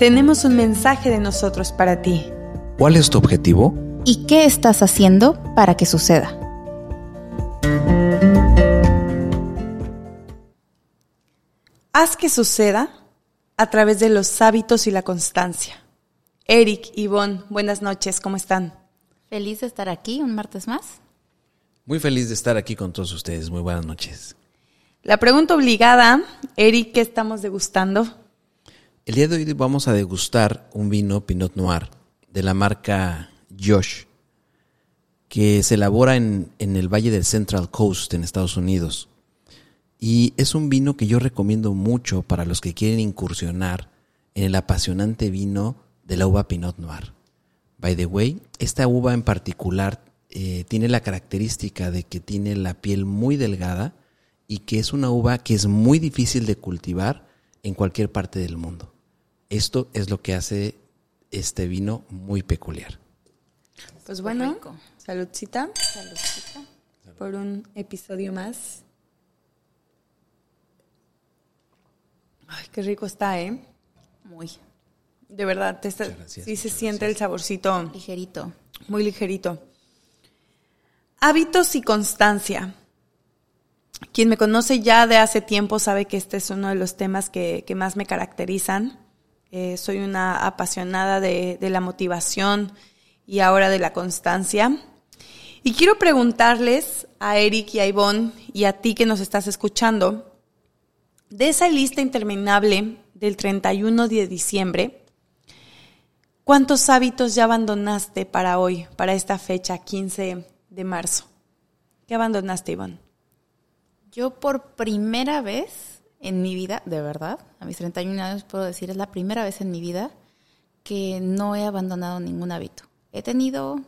tenemos un mensaje de nosotros para ti. ¿Cuál es tu objetivo? ¿Y qué estás haciendo para que suceda? Haz que suceda a través de los hábitos y la constancia. Eric, Ivonne, buenas noches, ¿cómo están? Feliz de estar aquí un martes más. Muy feliz de estar aquí con todos ustedes. Muy buenas noches. La pregunta obligada, Eric, ¿qué estamos degustando? El día de hoy vamos a degustar un vino Pinot Noir de la marca Josh, que se elabora en, el Valle del Central Coast en Estados Unidos. Y es un vino que yo recomiendo mucho para los que quieren incursionar en el apasionante vino de la uva Pinot Noir. By the way, esta uva en particular eh, tiene la característica de que tiene la piel muy delgada y que es una uva que es muy difícil de cultivar en cualquier parte del mundo. Esto es lo que hace este vino muy peculiar. Pues bueno, saludcita. Saludcita. Por un episodio más. Ay, qué rico está, ¿eh? Muy. De verdad, te sí se siente el saborcito. Ligerito. Muy ligerito. Hábitos y constancia. Quien me conoce ya de hace tiempo sabe que este es uno de los temas que, más me caracterizan. Eh, soy una apasionada de, de, la motivación y ahora de la constancia. Y quiero preguntarles a Eric y a Ivonne y a ti que nos estás escuchando, de esa lista interminable del 31 de diciembre, ¿cuántos hábitos ya abandonaste para hoy, para esta fecha, 15 de marzo? ¿Qué abandonaste, Ivonne? Yo por primera vez en mi vida, de verdad, a mis 31 años puedo decir, es la primera vez en mi vida que no he abandonado ningún hábito. He tenido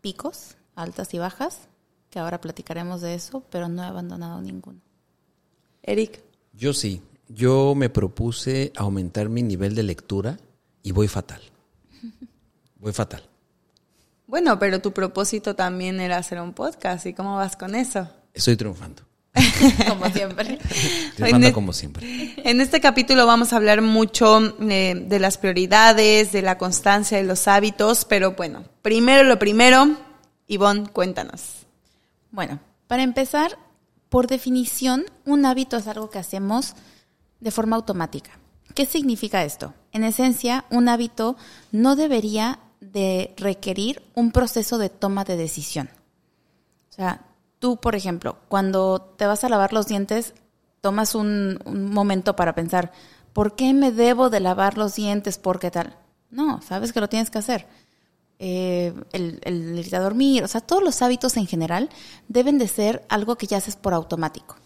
picos, altas y bajas, que ahora platicaremos de eso, pero no he abandonado ninguno. Eric. Yo sí. Yo me propuse aumentar mi nivel de lectura y voy fatal. Voy fatal. Bueno, pero tu propósito también era hacer un podcast. ¿Y cómo vas con eso? Estoy triunfando. como siempre. Triunfando como siempre. En este capítulo vamos a hablar mucho eh, de las prioridades, de la constancia, de los hábitos, pero bueno, primero lo primero, Ivonne, cuéntanos. Bueno, para empezar, por definición, un hábito es algo que hacemos de forma automática. ¿Qué significa esto? En esencia, un hábito no debería de requerir un proceso de toma de decisión. O sea, tú, por ejemplo, cuando te vas a lavar los dientes, tomas un, momento para pensar, ¿por qué me debo de lavar los dientes? ¿Por qué tal? No, sabes que lo tienes que hacer. Eh, el, el ir a dormir, o sea, todos los hábitos en general deben de ser algo que ya haces por automático.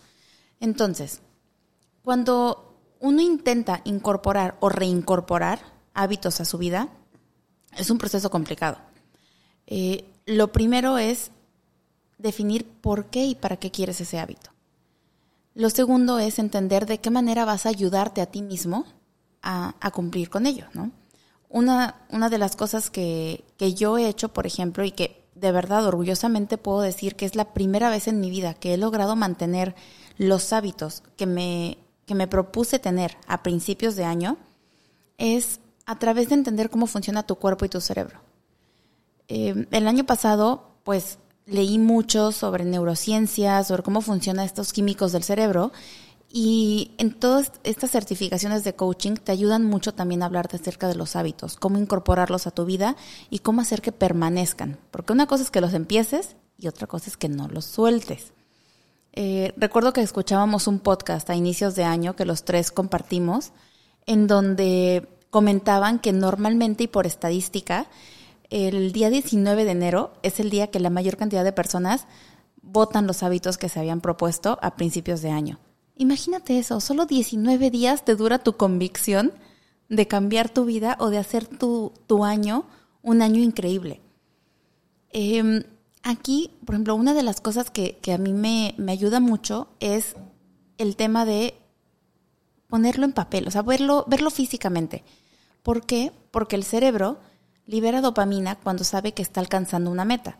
Entonces, cuando uno intenta incorporar o reincorporar hábitos a su vida, es un proceso complicado. Eh, lo primero es definir por qué y para qué quieres ese hábito. Lo segundo es entender de qué manera vas a ayudarte a ti mismo a, cumplir con ello. Una, una de las cosas que, que yo he hecho, por ejemplo, y que de verdad orgullosamente puedo decir que es la primera vez en mi vida que he logrado mantener los hábitos que me, que me propuse tener a principios de año, es a través de entender cómo funciona tu cuerpo y tu cerebro. Eh, el año pasado, pues leí mucho sobre neurociencias, sobre cómo funcionan estos químicos del cerebro. Y en todas estas certificaciones de coaching te ayudan mucho también a hablarte acerca de los hábitos, cómo incorporarlos a tu vida y cómo hacer que permanezcan. Porque una cosa es que los empieces y otra cosa es que no los sueltes. Eh, recuerdo que escuchábamos un podcast a inicios de año que los tres compartimos, en donde comentaban que normalmente y por estadística, el día 19 de enero es el día que la mayor cantidad de personas votan los hábitos que se habían propuesto a principios de año. Imagínate eso, solo 19 días te dura tu convicción de cambiar tu vida o de hacer tu, año un año increíble. Em, aquí, por ejemplo, una de las cosas que, que a mí me, me, ayuda mucho es el tema de ponerlo en papel, o sea, verlo, verlo físicamente. ¿Por qué? Porque el cerebro libera dopamina cuando sabe que está alcanzando una meta.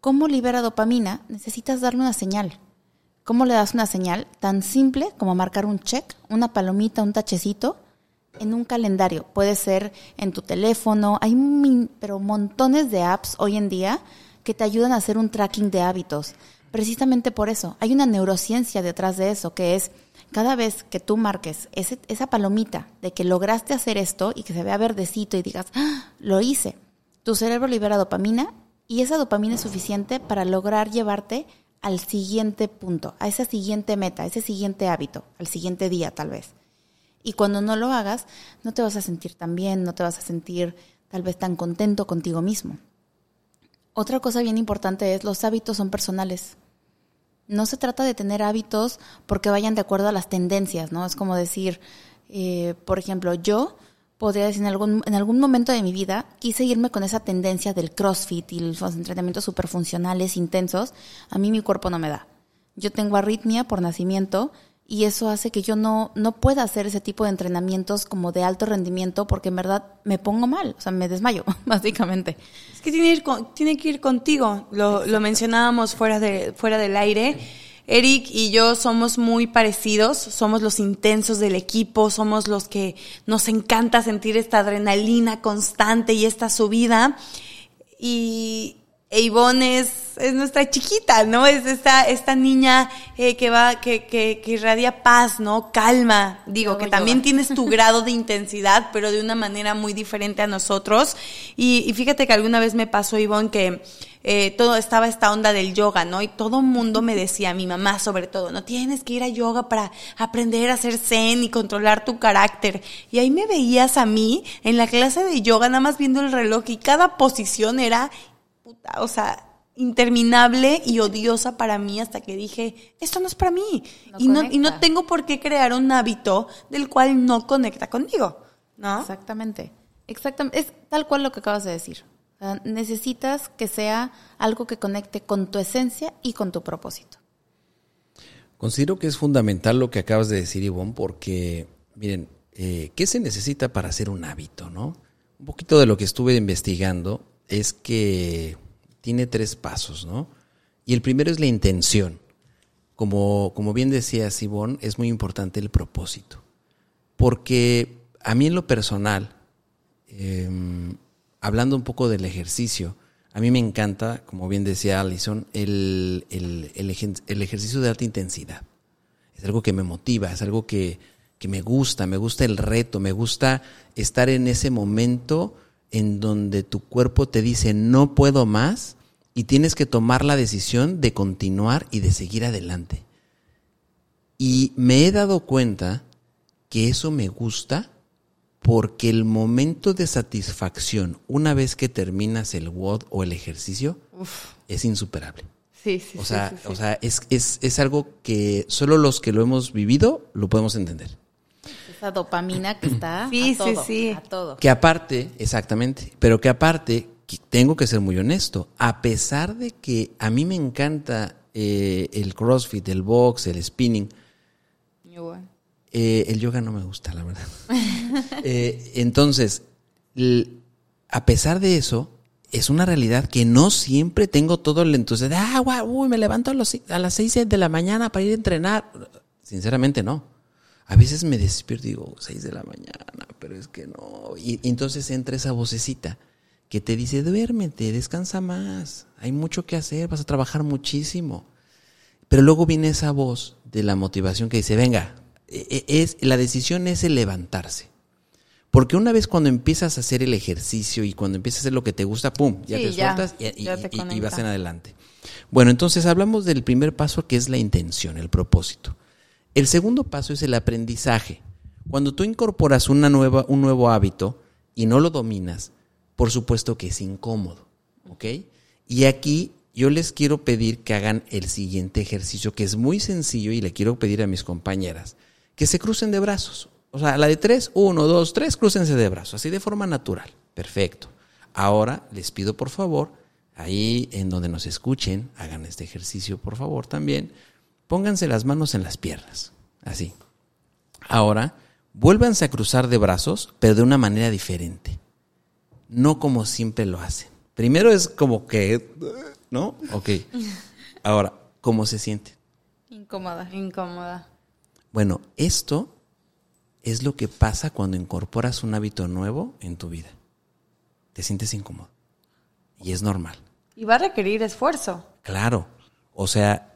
¿Cómo libera dopamina? Necesitas darle una señal. ¿Cómo le das una señal? Tan simple como marcar un check, una palomita, un tachecito en un calendario. Puede ser en tu teléfono. Hay min- pero montones de apps hoy en día que te ayudan a hacer un tracking de hábitos. Precisamente por eso. Hay una neurociencia detrás de eso, que es cada vez que tú marques esa palomita de que lograste hacer esto y que se vea verdecito y digas, "Ah, lo hice, tu cerebro libera dopamina y esa dopamina es suficiente para lograr llevarte al siguiente punto, a esa siguiente meta, a ese siguiente hábito, al siguiente día tal vez. Y cuando no lo hagas, no te vas a sentir tan bien, no te vas a sentir tal vez tan contento contigo mismo. Otra cosa bien importante es los hábitos son personales. No se trata de tener hábitos porque vayan de acuerdo a las tendencias, ¿no? Es como decir, eh, por ejemplo, yo podría decir en algún, en algún momento de mi vida quise irme con esa tendencia del CrossFit y los entrenamientos superfuncionales intensos. A mí mi cuerpo no me da. Yo tengo arritmia por nacimiento y eso hace que yo no, no pueda hacer ese tipo de entrenamientos como de alto rendimiento porque en verdad me pongo mal, o sea, me desmayo, básicamente. Es que tiene, ir con- tiene que ir contigo. Lo, lo mencionábamos fuera, de, fuera del aire. Eric y yo somos muy parecidos, somos los intensos del equipo, somos los que nos encanta sentir esta adrenalina constante y esta subida. Y e Ivonne es, es nuestra chiquita, ¿no? Es esta, esta niña eh, que va, que, que, que irradia paz, ¿no? Calma. Digo, que también tienes tu grado de intensidad, pero de una manera muy diferente a nosotros. Y, y fíjate que alguna vez me pasó, Ivonne, que eh, todo estaba esta onda del yoga, ¿no? Y todo mundo me decía, mi mamá sobre todo, no tienes que ir a yoga para aprender a hacer zen y controlar tu carácter. Y ahí me veías a mí en la clase de yoga, nada más viendo el reloj y cada posición era, puta, o sea, interminable y odiosa para mí hasta que dije, esto no es para mí. No y, no, y no tengo por qué crear un hábito del cual no conecta conmigo, ¿no? Exactamente. Exactamente. Es tal cual lo que acabas de decir. O sea, necesitas que sea algo que conecte con tu esencia y con tu propósito. Considero que es fundamental lo que acabas de decir, Ivonne, porque, miren, eh, ¿qué se necesita para hacer un hábito, no? Un poquito de lo que estuve investigando es que tiene tres pasos, ¿no? Y el primero es la intención. Como, como bien decía Ivonne, es muy importante el propósito. Porque a mí en lo personal, eh, hablando un poco del ejercicio, a mí me encanta, como bien decía Alison, el, el, el el ejercicio de alta intensidad. Es algo que me motiva, es algo que, que me gusta, me gusta el reto, me gusta estar en ese momento en donde tu cuerpo te dice no puedo más y tienes que tomar la decisión de continuar y de seguir adelante. Y me he dado cuenta que eso me gusta porque el momento de satisfacción, una vez que terminas el WOD o el ejercicio, es insuperable. Sí, sí, O sea, o sea es, es, es algo que solo los que lo hemos vivido lo podemos entender. Esa dopamina que está Sí, a sí, todo, sí. a todo. Que aparte, exactamente, pero que aparte, que tengo que ser muy honesto, a pesar de que a mí me encanta eh, el CrossFit, el box, el spinning. Eh, el yoga no me gusta, la verdad. Eh, entonces, a pesar de eso, es una realidad que no siempre tengo todo el entusiasmo de, ah, guau, uy, me levanto a, los a las seis de la mañana para ir a entrenar. Sinceramente, no. A veces me despierto y digo, seis de la mañana, pero es que no. Y, y entonces entra esa vocecita que te dice, duérmete, descansa más, hay mucho que hacer, vas a trabajar muchísimo. Pero luego viene esa voz de la motivación que dice, venga, e- e- es, la decisión es el levantarse. Porque una vez cuando empiezas a hacer el ejercicio y cuando empiezas a hacer lo que te gusta, ¡pum! Ya Sí, te sueltas y, y- ya te y- y conecta. vas en adelante. Bueno, entonces hablamos del primer paso que es la intención, el propósito. El segundo paso es el aprendizaje. Cuando tú incorporas una nueva, un nuevo hábito y no lo dominas, por supuesto que es incómodo. ¿Ok? Y aquí yo les quiero pedir que hagan el siguiente ejercicio, que es muy sencillo y le quiero pedir a mis compañeras que se crucen de brazos. O sea, la de tres, uno, dos, tres, crúcense de brazos, así de forma natural. Perfecto. Ahora les pido por favor, ahí en donde nos escuchen, hagan este ejercicio por favor también. Pónganse las manos en las piernas, así. Ahora, vuélvanse a cruzar de brazos, pero de una manera diferente. No como siempre lo hacen. Primero es como que, ¿no? Ok. Ahora, ¿cómo se siente? Incómoda. Incómoda. Bueno, esto es lo que pasa cuando incorporas un hábito nuevo en tu vida. Te sientes incómodo. Y es normal. Y va a requerir esfuerzo. Claro. O sea,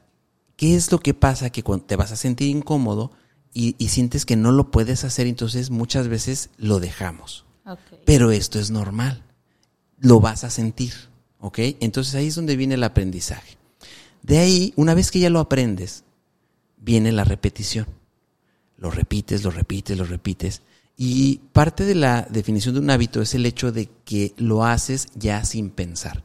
¿qué es lo que pasa? Que cuando te vas a sentir incómodo y, y sientes que no lo puedes hacer, entonces muchas veces lo dejamos. Pero esto es normal. Lo vas a sentir. ¿Ok? Entonces ahí es donde viene el aprendizaje. De ahí, una vez que ya lo aprendes, viene la repetición. Lo repites, lo repites, lo repites. Y parte de la definición de un hábito es el hecho de que lo haces ya sin pensar.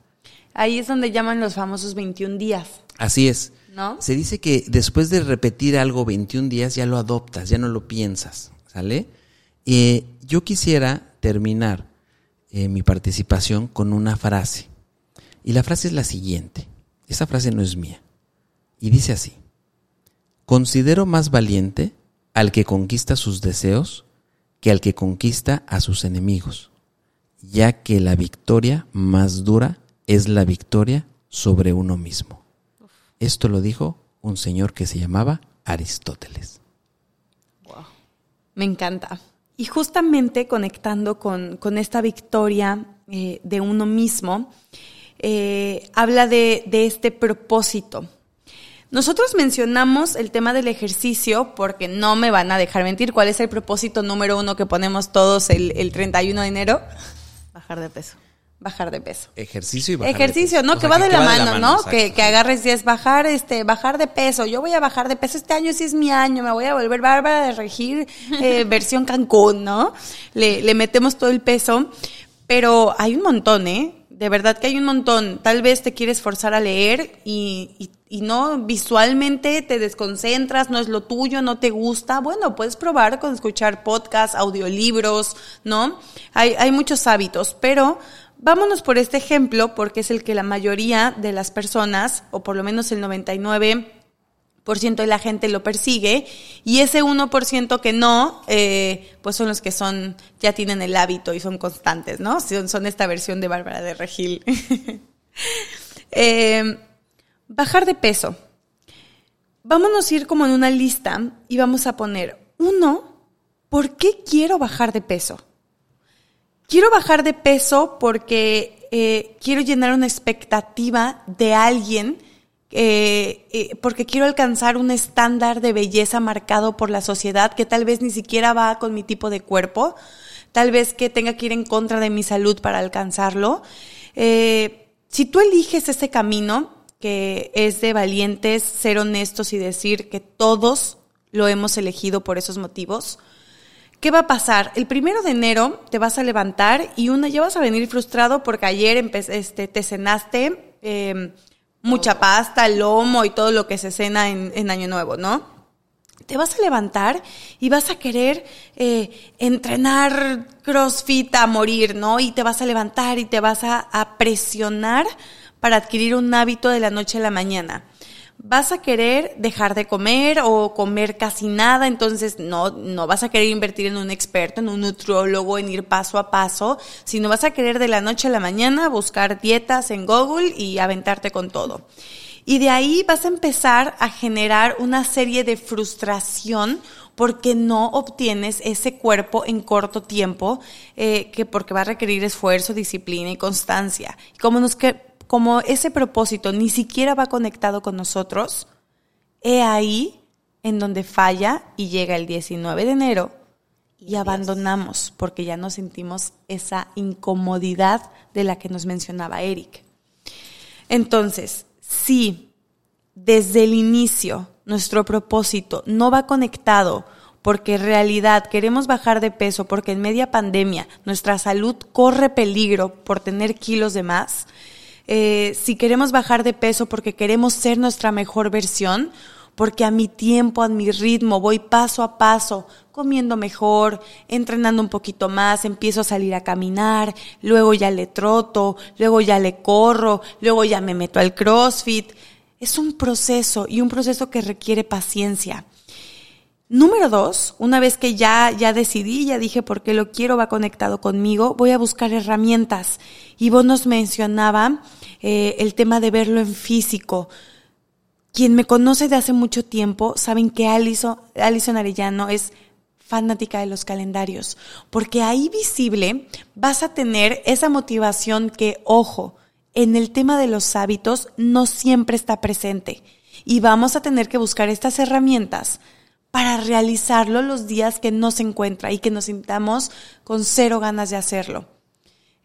Ahí es donde llaman los famosos 21 días, Así es. Se dice que después de repetir algo 21 días ya lo adoptas, ya no lo piensas, ¿sale? Eh, yo quisiera terminar eh, mi participación con una frase. Y la frase es la siguiente. Esa frase no es mía. Y dice así. Considero más valiente al que conquista sus deseos que al que conquista a sus enemigos, ya que la victoria más dura es la victoria sobre uno mismo. Esto lo dijo un señor que se llamaba Aristóteles. Me encanta. Y justamente conectando con, con esta victoria eh, de uno mismo, eh, habla de, de este propósito. Nosotros mencionamos el tema del ejercicio porque no me van a dejar mentir. ¿Cuál es el propósito número uno que ponemos todos el, el 31 de enero? Bajar de peso. Bajar de peso. Ejercicio y bajar de Ejercicio, peso. ¿no? O que sea, va de la mano, ¿no? Que, que agarres y es bajar, este, bajar de peso. Yo voy a bajar de peso este año, sí es mi año, me voy a volver bárbara de regir, eh, versión Cancún, ¿no? Le, le metemos todo el peso, pero hay un montón, ¿eh? De verdad que hay un montón. Tal vez te quieres forzar a leer y, y, y no visualmente te desconcentras, no es lo tuyo, no te gusta. Bueno, puedes probar con escuchar podcasts, audiolibros, ¿no? Hay, hay muchos hábitos, pero Vámonos por este ejemplo porque es el que la mayoría de las personas, o por lo menos el 99% de la gente lo persigue, y ese 1% que no, eh, pues son los que son, ya tienen el hábito y son constantes, ¿no? Son, son esta versión de Bárbara de Regil. Eh, bajar de peso. Vámonos a ir como en una lista y vamos a poner, uno, ¿por qué quiero bajar de peso? Quiero bajar de peso porque eh, quiero llenar una expectativa de alguien, eh, eh, porque quiero alcanzar un estándar de belleza marcado por la sociedad que tal vez ni siquiera va con mi tipo de cuerpo, tal vez que tenga que ir en contra de mi salud para alcanzarlo. Eh, si tú eliges ese camino, que es de valientes, ser honestos y decir que todos lo hemos elegido por esos motivos, ¿Qué va a pasar? El primero de enero te vas a levantar y una ya vas a venir frustrado porque ayer este, te cenaste eh, mucha pasta, lomo y todo lo que se cena en, en Año Nuevo, ¿no? Te vas a levantar y vas a querer eh, entrenar CrossFit a morir, ¿no? Y te vas a levantar y te vas a, a presionar para adquirir un hábito de la noche a la mañana vas a querer dejar de comer o comer casi nada, entonces no, no vas a querer invertir en un experto, en un nutriólogo, en ir paso a paso, sino vas a querer de la noche a la mañana buscar dietas en Google y aventarte con todo. Y de ahí vas a empezar a generar una serie de frustración porque no obtienes ese cuerpo en corto tiempo, eh, que porque va a requerir esfuerzo, disciplina y constancia. Como nos que, como ese propósito ni siquiera va conectado con nosotros, he ahí en donde falla y llega el 19 de enero y abandonamos porque ya no sentimos esa incomodidad de la que nos mencionaba Eric. Entonces, si desde el inicio nuestro propósito no va conectado porque en realidad queremos bajar de peso porque en media pandemia nuestra salud corre peligro por tener kilos de más, eh, si queremos bajar de peso porque queremos ser nuestra mejor versión, porque a mi tiempo, a mi ritmo, voy paso a paso, comiendo mejor, entrenando un poquito más, empiezo a salir a caminar, luego ya le troto, luego ya le corro, luego ya me meto al CrossFit. Es un proceso y un proceso que requiere paciencia. Número dos, una vez que ya, ya decidí, ya dije por qué lo quiero, va conectado conmigo, voy a buscar herramientas. Y vos nos mencionaba eh, el tema de verlo en físico. Quien me conoce de hace mucho tiempo saben que Alison, Alison Arellano es fanática de los calendarios, porque ahí visible vas a tener esa motivación que, ojo, en el tema de los hábitos no siempre está presente y vamos a tener que buscar estas herramientas para realizarlo los días que no se encuentra y que nos sintamos con cero ganas de hacerlo.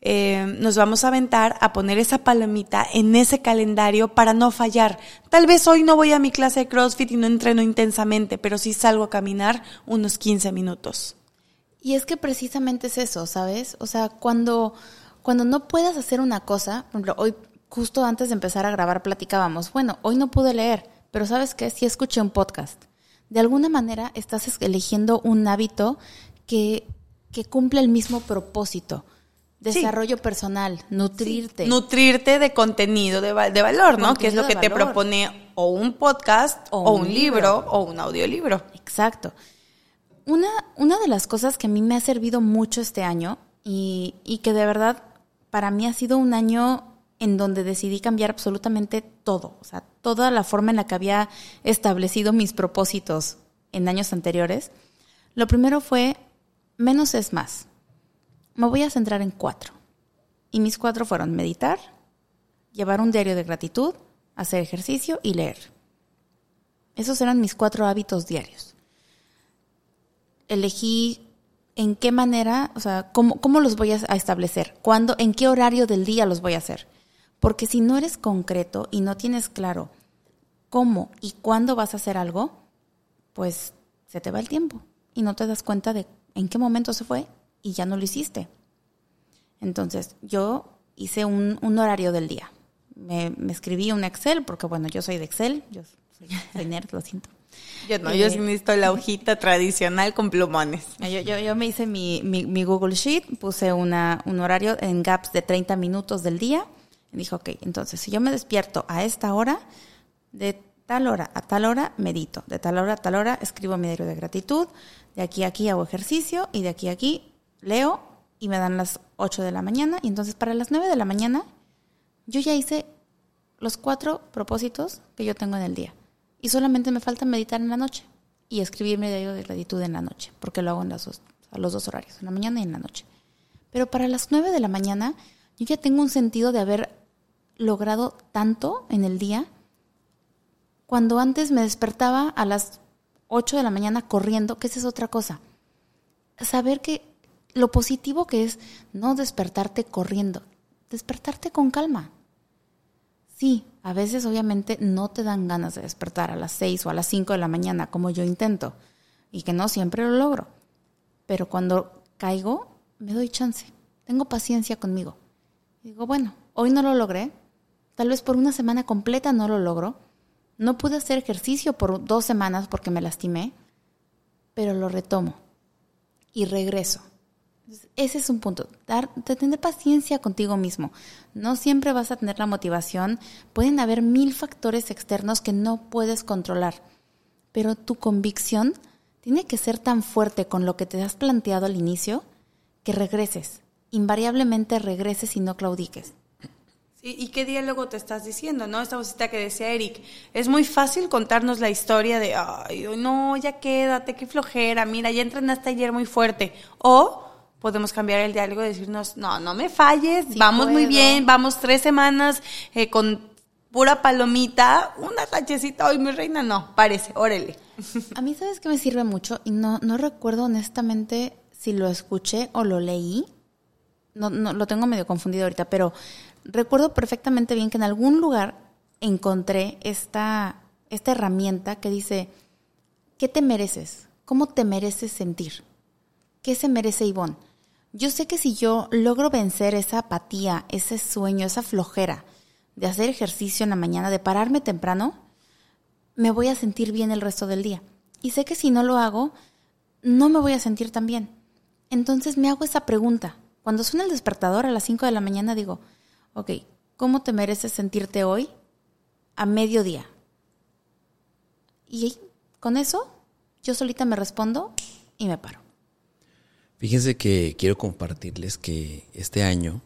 Eh, nos vamos a aventar a poner esa palomita en ese calendario para no fallar. Tal vez hoy no voy a mi clase de CrossFit y no entreno intensamente, pero sí salgo a caminar unos 15 minutos. Y es que precisamente es eso, ¿sabes? O sea, cuando, cuando no puedas hacer una cosa, por ejemplo, hoy justo antes de empezar a grabar platicábamos, bueno, hoy no pude leer, pero ¿sabes qué? Sí escuché un podcast. De alguna manera estás eligiendo un hábito que, que cumple el mismo propósito Desarrollo personal, nutrirte. Nutrirte de contenido de, valor, ¿no? Que es lo que te propone o un podcast, o, un, libro, o un audiolibro. Exacto. Una, una de las cosas que a mí me ha servido mucho este año y, y que de verdad para mí ha sido un año en donde decidí cambiar absolutamente todo, o sea, toda la forma en la que había establecido mis propósitos en años anteriores. Lo primero fue menos es más. Me voy a centrar en cuatro. Y mis cuatro fueron meditar, llevar un diario de gratitud, hacer ejercicio y leer. Esos eran mis cuatro hábitos diarios. Elegí en qué manera, o sea, cómo, cómo los voy a establecer, cuándo, en qué horario del día los voy a hacer. Porque si no eres concreto y no tienes claro cómo y cuándo vas a hacer algo, pues se te va el tiempo y no te das cuenta de en qué momento se fue y ya no lo hiciste. Entonces, yo hice un, horario del día. Me, escribí un Excel, porque bueno, yo soy de Excel, yo soy, nerd, lo siento. Yo no, yo sí eh, necesito la hojita tradicional con plumones. Yo, yo, yo me hice mi, mi, Google Sheet, puse una, un horario en gaps de 30 minutos del día. Y dije, ok, entonces si yo me despierto a esta hora, de tal hora a tal hora medito, de tal hora a tal hora escribo mi diario de gratitud, de aquí a aquí hago ejercicio y de aquí a aquí leo y me dan las 8 de la mañana. Y entonces para las 9 de la mañana yo ya hice los cuatro propósitos que yo tengo en el día. Y solamente me falta meditar en la noche y escribir mi diario de gratitud en la noche, porque lo hago en las dos, los dos horarios, en la mañana y en la noche. Pero para las 9 de la mañana yo ya tengo un sentido de haber logrado tanto en el día cuando antes me despertaba a las 8 de la mañana corriendo, que esa es otra cosa. Saber que lo positivo que es no despertarte corriendo, despertarte con calma. Sí, a veces obviamente no te dan ganas de despertar a las 6 o a las 5 de la mañana como yo intento y que no siempre lo logro. Pero cuando caigo, me doy chance. Tengo paciencia conmigo. digo, bueno, hoy no lo logré. Tal vez por una semana completa no lo logro. No pude hacer ejercicio por dos semanas porque me lastimé, pero lo retomo y regreso ese es un punto, dar, tener paciencia contigo mismo. No siempre vas a tener la motivación, pueden haber mil factores externos que no puedes controlar, pero tu convicción tiene que ser tan fuerte con lo que te has planteado al inicio que regreses, invariablemente regreses y no claudiques. ¿Y qué diálogo te estás diciendo? ¿No? Esta vocita que decía Eric. Es muy fácil contarnos la historia de, ay, no, ya quédate, qué flojera, mira, ya entrenaste ayer muy fuerte. O podemos cambiar el diálogo y decirnos, no, no me falles, vamos muy bien, vamos tres semanas eh, con pura palomita, una tachecita hoy, mi reina, no, parece, órale. A mí, ¿sabes qué me sirve mucho? Y no, no recuerdo honestamente si lo escuché o lo leí. No, no, lo tengo medio confundido ahorita, pero recuerdo perfectamente bien que en algún lugar encontré esta, esta herramienta que dice, ¿qué te mereces? ¿Cómo te mereces sentir? ¿Qué se merece Ivonne? Yo sé que si yo logro vencer esa apatía, ese sueño, esa flojera de hacer ejercicio en la mañana, de pararme temprano, me voy a sentir bien el resto del día. Y sé que si no lo hago, no me voy a sentir tan bien. Entonces me hago esa pregunta. Cuando suena el despertador a las 5 de la mañana digo, ok, ¿cómo te mereces sentirte hoy a mediodía? Y con eso yo solita me respondo y me paro. Fíjense que quiero compartirles que este año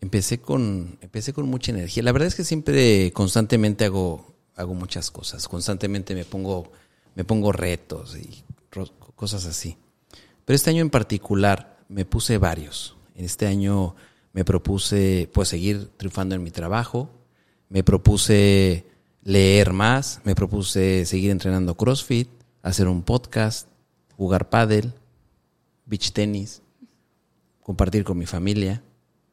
empecé con, empecé con mucha energía. La verdad es que siempre constantemente hago, hago muchas cosas. Constantemente me pongo, me pongo retos y cosas así. Pero este año en particular me puse varios. En este año me propuse pues seguir triunfando en mi trabajo, me propuse leer más, me propuse seguir entrenando CrossFit, hacer un podcast, jugar pádel, beach tenis, compartir con mi familia,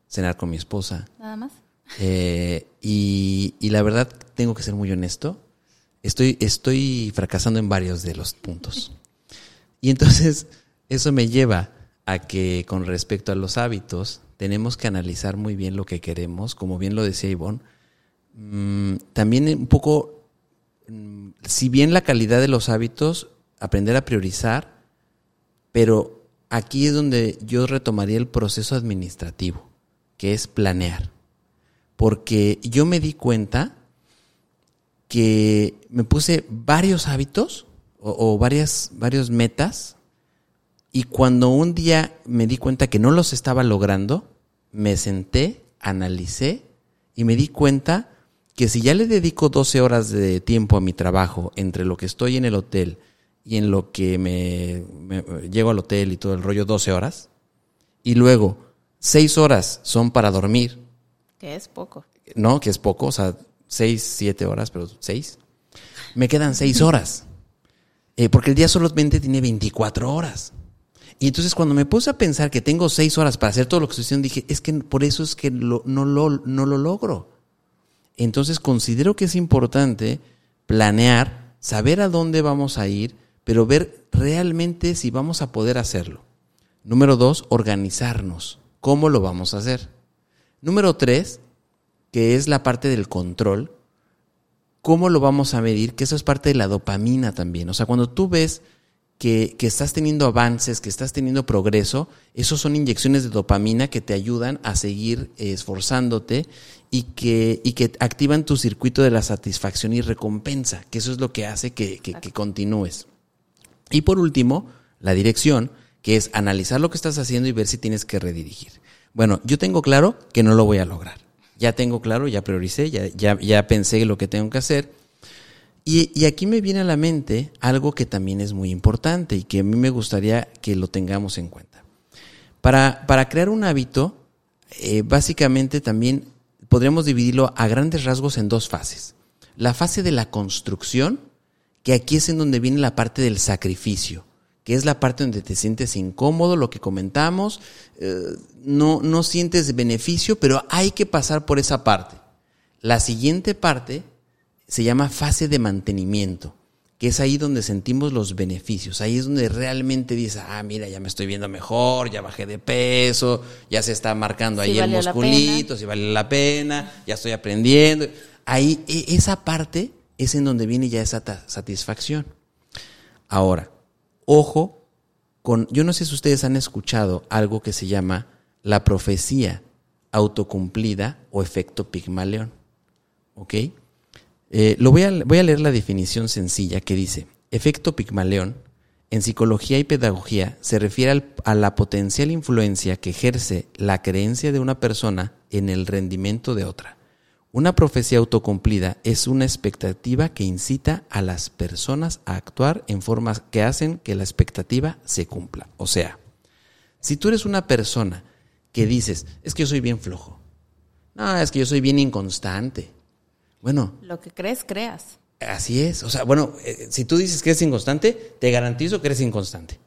cenar con mi esposa. Nada más. Eh, y, y la verdad, tengo que ser muy honesto, estoy, estoy fracasando en varios de los puntos. Y entonces, eso me lleva a que con respecto a los hábitos, tenemos que analizar muy bien lo que queremos, como bien lo decía Ivonne. Mm, también un poco, mm, si bien la calidad de los hábitos, aprender a priorizar, pero aquí es donde yo retomaría el proceso administrativo, que es planear. Porque yo me di cuenta que me puse varios hábitos o, varias, metas y cuando un día me di cuenta que no los estaba logrando, me senté, analicé y me di cuenta que si ya le dedico 12 horas de tiempo a mi trabajo entre lo que estoy en el hotel y en lo que me, me- llego al hotel y todo el rollo 12 horas, y luego 6 horas son para dormir, Que es poco. no, que es poco, o sea, 6, 7 horas, pero 6, me quedan 6 horas. Eh, porque el día solamente tiene 24 horas. Y entonces cuando me puse a pensar que tengo 6 horas para hacer todo lo que estoy haciendo, dije, es que por eso es que no, lo, no lo logro. Entonces considero que es importante planear, saber a dónde vamos a ir, pero ver realmente si vamos a poder hacerlo. Número dos, organizarnos. ¿Cómo lo vamos a hacer? Número tres, que es la parte del control. ¿Cómo lo vamos a medir? Que eso es parte de la dopamina también. O sea, cuando tú ves que, estás teniendo avances, que estás teniendo progreso, esos son inyecciones de dopamina que te ayudan a seguir esforzándote y que, y que activan tu circuito de la satisfacción y recompensa, que eso es lo que hace que, que- que continúes. Y por último, la dirección, que es analizar lo que estás haciendo y ver si tienes que redirigir. Bueno, yo tengo claro que no lo voy a lograr. Ya tengo claro, ya prioricé, ya, ya, ya pensé lo que tengo que hacer. Y, aquí me viene a la mente algo que también es muy importante y que a mí me gustaría que lo tengamos en cuenta. Para, para crear un hábito, eh, básicamente también podríamos dividirlo a grandes rasgos en dos fases. La fase de la construcción, que aquí es en donde viene la parte del sacrificio, que es la parte donde te sientes incómodo, lo que comentamos, eh, no, no sientes beneficio, pero hay que pasar por esa parte. La siguiente parte se llama fase de mantenimiento, que es ahí donde sentimos los beneficios, ahí es donde realmente dices, ah, mira, ya me estoy viendo mejor, ya bajé de peso, ya se está marcando ahí el musculito, si vale la pena, ya estoy aprendiendo. Ahí, e- esa parte es en donde viene ya esa satisfacción. Ahora, ojo con, yo no sé si ustedes han escuchado algo que se llama la profecía autocumplida o efecto Pigmalión. ¿Ok? Eh, lo voy a, voy a leer la definición sencilla que dice, efecto Pigmalión en psicología y pedagogía se refiere al- a la potencial influencia que ejerce la creencia de una persona en el rendimiento de otra. Una profecía autocumplida es una expectativa que incita a las personas a actuar en formas que hacen que la expectativa se cumpla. O sea, si tú eres una persona que dices, es que yo soy bien flojo, no, es que yo soy bien inconstante. Bueno, Lo que crees, creas. así es. O sea, bueno, eh, si tú dices que eres inconstante, te garantizo que eres inconstante.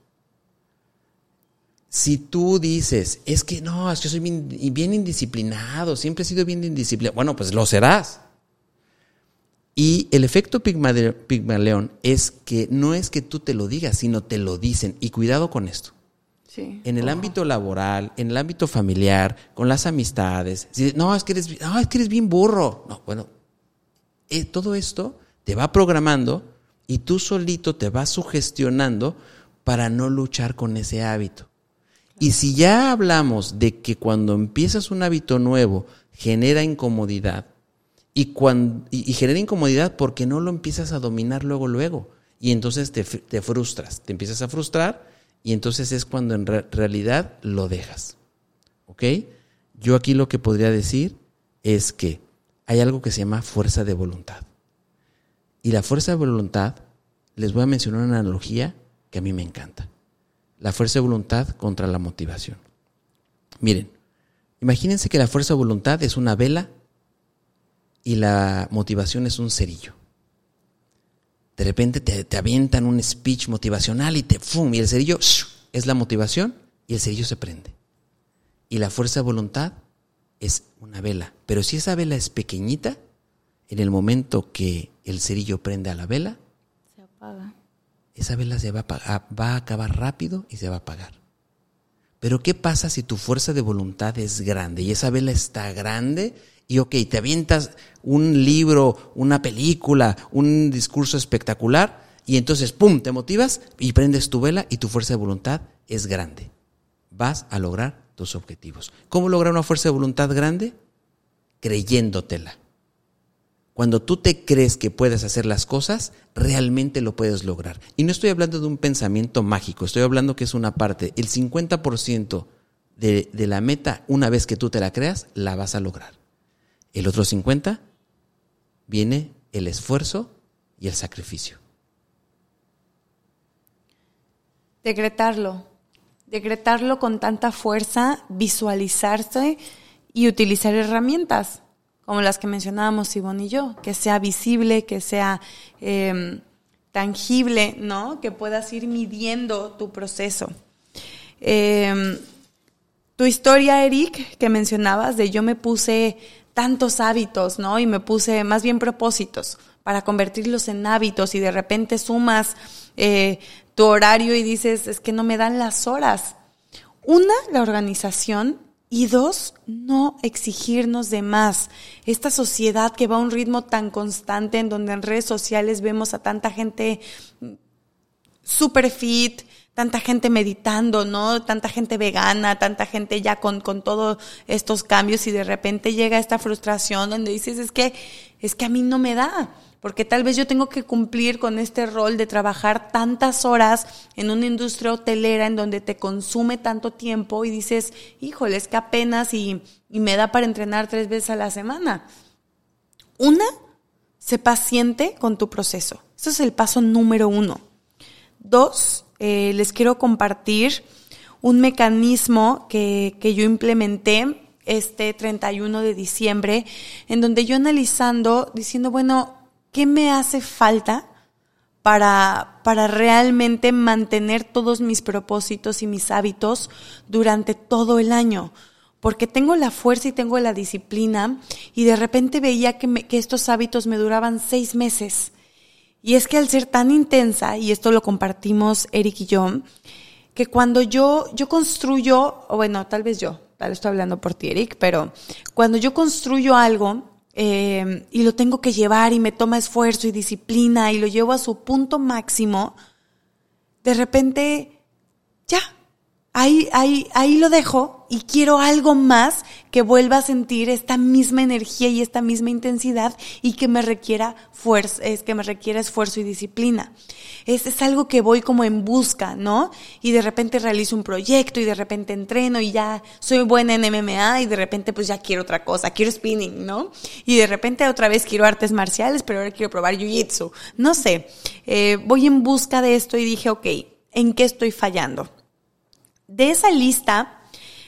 Si tú dices, es que no, es que soy bien, bien indisciplinado, siempre he sido bien indisciplinado, bueno, pues lo serás. Y el efecto Pigmaleón es que no es que tú te lo digas, sino te lo dicen. Y cuidado con esto. Sí. En el ámbito laboral, en el ámbito familiar, con las amistades. Si, no, es que eres, no, es que eres bien burro. No, bueno, eh, todo esto te va programando y tú solito te vas sugestionando para no luchar con ese hábito. Y si ya hablamos de que cuando empiezas un hábito nuevo genera incomodidad y, cuando, y, genera incomodidad porque no lo empiezas a dominar luego, luego. Y entonces te, te frustras, te empiezas a frustrar y entonces es cuando en re- realidad lo dejas. ¿Ok? Yo aquí lo que podría decir es que hay algo que se llama fuerza de voluntad. Y la fuerza de voluntad, les voy a mencionar una analogía que a mí me encanta. La fuerza de voluntad contra la motivación. Miren, imagínense que la fuerza de voluntad es una vela y la motivación es un cerillo. De repente te, avientan un speech motivacional y te ¡fum! y el cerillo es la motivación y el cerillo se prende. Y la fuerza de voluntad es una vela. Pero si esa vela es pequeñita, en el momento que el cerillo prende a la vela, se apaga. Esa vela se va a, va a acabar rápido y se va a apagar. Pero ¿qué pasa si tu fuerza de voluntad es grande y esa vela está grande y ok, te avientas un libro, una película, un discurso espectacular y entonces, ¡pum!, te motivas y prendes tu vela y tu fuerza de voluntad es grande. Vas a lograr tus objetivos. ¿Cómo lograr una fuerza de voluntad grande? Creyéndotela. Cuando tú te crees que puedes hacer las cosas, realmente lo puedes lograr. Y no estoy hablando de un pensamiento mágico, estoy hablando que es una parte. El 50% de, de la meta, una vez que tú te la creas, la vas a lograr. El otro 50% viene el esfuerzo y el sacrificio. Decretarlo, decretarlo con tanta fuerza, visualizarse y utilizar herramientas como las que mencionábamos Ivonne y yo, que sea visible, que sea em, tangible, ¿no? Que puedas ir midiendo tu proceso. Em, tu historia, Eric, que mencionabas, de yo me puse tantos hábitos, ¿no? Y me puse más bien propósitos para convertirlos en hábitos y de repente sumas eh, tu horario y dices, es que no me dan las horas. Una, la organización y dos, no exigirnos de más. Esta sociedad que va a un ritmo tan constante en donde en redes sociales vemos a tanta gente super fit, tanta gente meditando, ¿no? Tanta gente vegana, tanta gente ya con, con todos estos cambios y de repente llega esta frustración donde dices, es que, es que a mí no me da porque tal vez yo tengo que cumplir con este rol de trabajar tantas horas en una industria hotelera en donde te consume tanto tiempo y dices, híjole, es que apenas y, me da para entrenar tres veces a la semana. Una, sé paciente con tu proceso. Ese es el paso número uno. Dos, eh, les quiero compartir un mecanismo que, que yo implementé este 31 de diciembre, en donde yo analizando, diciendo, bueno, ¿Qué me hace falta para, para realmente mantener todos mis propósitos y mis hábitos durante todo el año? Porque tengo la fuerza y tengo la disciplina y de repente veía que, que estos hábitos me duraban seis meses. Y es que al ser tan intensa, y esto lo compartimos Eric y yo, que cuando yo, yo construyo, o bueno, tal vez yo, tal vez estoy hablando por ti, Eric, pero cuando yo construyo algo, eh, y lo tengo que llevar y me toma esfuerzo y disciplina y lo llevo a su punto máximo, de repente, ahí, ahí, ahí lo dejo y quiero algo más que vuelva a sentir esta misma energía y esta misma intensidad y que me requiera fuerza, es que me requiera esfuerzo y disciplina. Es, es algo que voy como en busca, ¿no? Y de repente realizo un proyecto y de repente entreno y ya soy buena en MMA y de repente pues ya quiero otra cosa, quiero spinning, ¿no? Y de repente otra vez quiero artes marciales, pero ahora quiero probar jiu-jitsu. No sé, eh, voy en busca de esto y dije, ok, ¿en qué estoy fallando? De esa lista,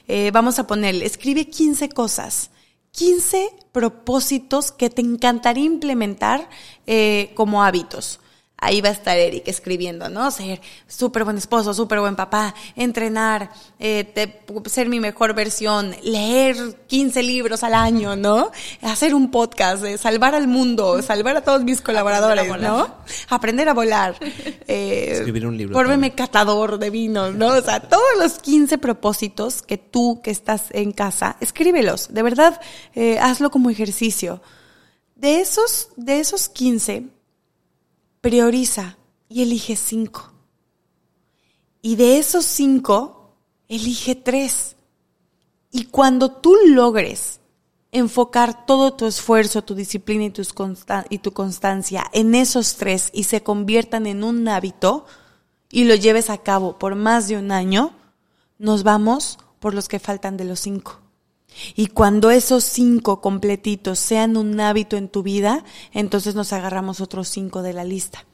eh, vamos a ponerle, escribe 15 cosas, 15 propósitos que te encantaría implementar eh, como hábitos ahí va a estar Eric escribiendo, ¿no? Ser súper buen esposo, súper buen papá, entrenar, eh, ser mi mejor versión, leer 15 libros al año, ¿no? Hacer un podcast, eh, salvar al mundo, salvar a todos mis colaboradores, ¿no? Aprender a volar. Eh, Escribir un libro. Volverme catador de vinos, ¿no? O sea, todos los 15 propósitos que tú que estás en casa, escríbelos, de verdad, eh, hazlo como ejercicio. De esos, de esos 15, prioriza y elige cinco. Y de esos cinco, elige tres. Y cuando tú logres enfocar todo tu esfuerzo, tu disciplina y, y tu constancia en esos tres y se conviertan en un hábito y lo lleves a cabo por más de un año, nos vamos por los que faltan de los cinco. Y cuando esos cinco completitos sean un hábito en tu vida, entonces nos agarramos otros cinco de la lista.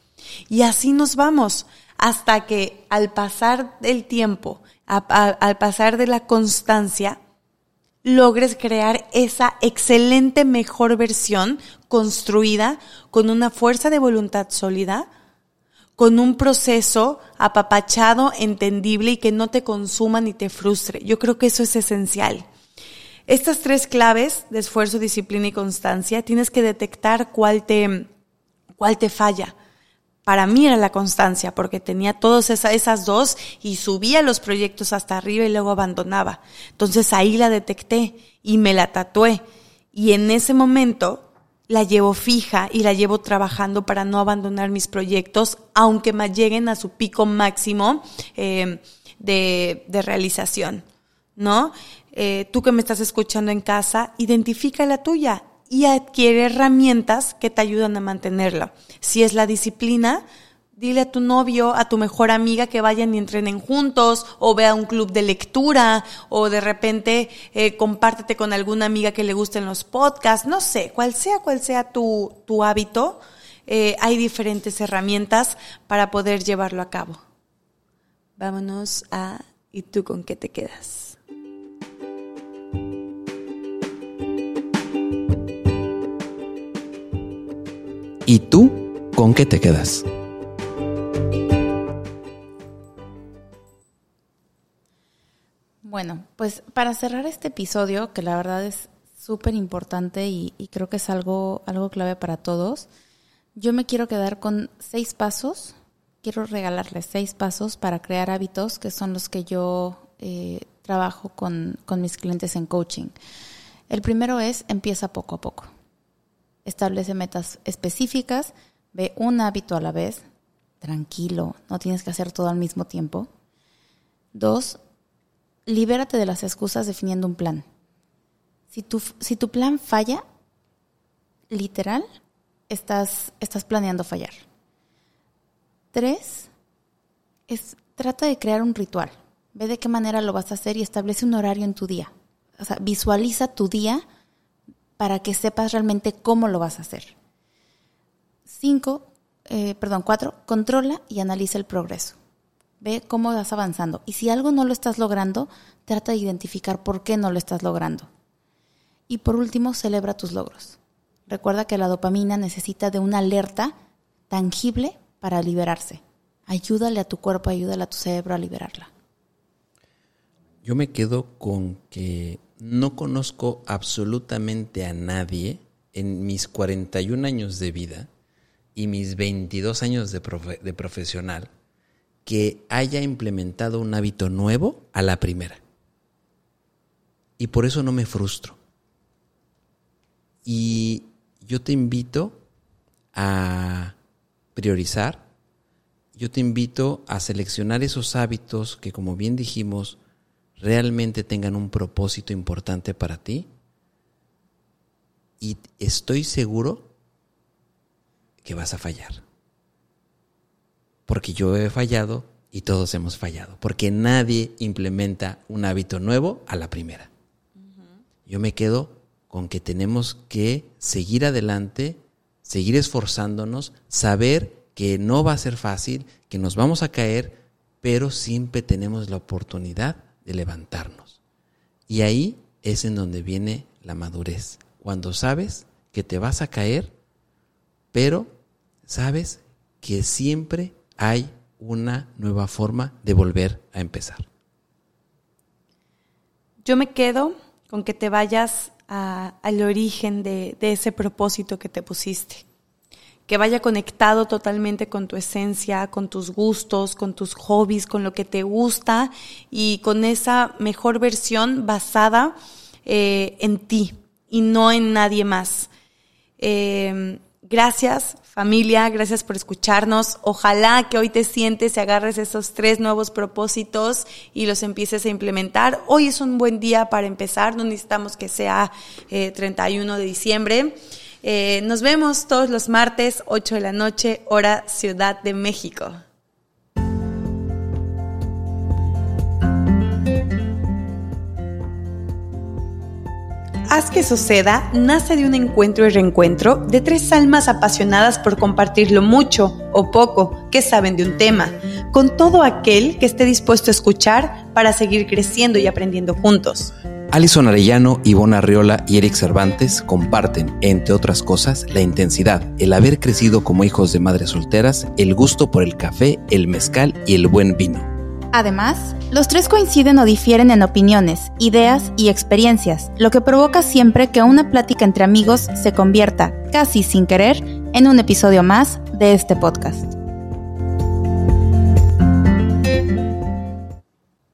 Y así nos vamos hasta que al pasar del tiempo, al pasar de la constancia, logres crear esa excelente mejor versión construida con una fuerza de voluntad sólida, con un proceso apapachado, entendible y que no te consuma ni te frustre. Yo creo que eso es esencial. Estas tres claves de esfuerzo, disciplina y constancia, tienes que detectar cuál te, cuál te falla. Para mí era la constancia, porque tenía todas esas dos y subía los proyectos hasta arriba y luego abandonaba. Entonces ahí la detecté y me la tatué. Y en ese momento la llevo fija y la llevo trabajando para no abandonar mis proyectos, aunque me lleguen a su pico máximo eh, de, de, realización, ¿no? Eh, tú que me estás escuchando en casa, identifica la tuya y adquiere herramientas que te ayudan a mantenerla. Si es la disciplina, Dile a tu novio, a tu mejor amiga que vayan y entrenen juntos, o vea un club de lectura, o de repente eh, compártete con alguna amiga que le gusten los podcasts, no sé, cual sea cual sea tu, tu hábito, eh, hay diferentes herramientas para poder llevarlo a cabo. Vámonos a ¿y tú con qué te quedas? ¿Y tú con qué te quedas? Bueno, pues para cerrar este episodio, que la verdad es súper importante y, creo que es algo, algo clave para todos, yo me quiero quedar con seis pasos. Quiero regalarles seis pasos para crear hábitos, que son los que yo eh, trabajo con, con mis clientes en coaching. El primero es empieza poco a poco. Establece metas específicas, ve un hábito a la vez, tranquilo, no tienes que hacer todo al mismo tiempo. Dos, libérate de las excusas definiendo un plan. Si tu, si tu plan falla, literal, estás, estás planeando fallar. Tres, es, trata de crear un ritual. Ve de qué manera lo vas a hacer y establece un horario en tu día. O sea, visualiza tu día para que sepas realmente cómo lo vas a hacer. Cinco, eh, perdón, cuatro, controla y analiza el progreso. Ve cómo vas avanzando. Y si algo no lo estás logrando, trata de identificar por qué no lo estás logrando. Y por último, celebra tus logros. Recuerda que la dopamina necesita de una alerta tangible para liberarse. Ayúdale a tu cuerpo, ayúdale a tu cerebro a liberarla. Yo me quedo con que no conozco absolutamente a nadie en mis 41 años de vida y mis 22 años de, de profesional que haya implementado un hábito nuevo a la primera. Y por eso no me frustro. Y yo te invito a priorizar, yo te invito a seleccionar esos hábitos que, como bien dijimos, realmente tengan un propósito importante para ti. Y estoy seguro que vas a fallar porque yo he fallado y todos hemos fallado, porque nadie implementa un hábito nuevo a la primera. Yo me quedo con que tenemos que seguir adelante, seguir esforzándonos, saber que no va a ser fácil, que nos vamos a caer, pero siempre tenemos la oportunidad de levantarnos. Y ahí es en donde viene la madurez, cuando sabes que te vas a caer, pero sabes que siempre hay una nueva forma de volver a empezar. Yo me quedo con que te vayas al origen de, ese propósito que te pusiste que vaya conectado totalmente con tu esencia, con tus gustos, con tus hobbies, con lo que te gusta y con esa mejor versión basada eh, en ti y no en nadie más. Eh, gracias Familia, gracias por escucharnos. Ojalá que hoy te sientes y agarres esos tres nuevos propósitos y los empieces a implementar. Hoy es un buen día para empezar, no necesitamos que sea 31 eh, de diciembre. Eh, nos vemos todos los martes, 8 de la noche, hora Ciudad de México. Haz que suceda nace de un encuentro y reencuentro de tres almas apasionadas por compartir lo mucho o poco que saben de un tema, con todo aquel que esté dispuesto a escuchar para seguir creciendo y aprendiendo juntos. Alison Arellano, Ivona Arriola y Eric Cervantes comparten, entre otras cosas, la intensidad, el haber crecido como hijos de madres solteras, el gusto por el café, el mezcal y el buen vino. Además, los tres coinciden o difieren en opiniones, ideas y experiencias, lo que provoca siempre que una plática entre amigos se convierta, casi sin querer, en un episodio más de este podcast.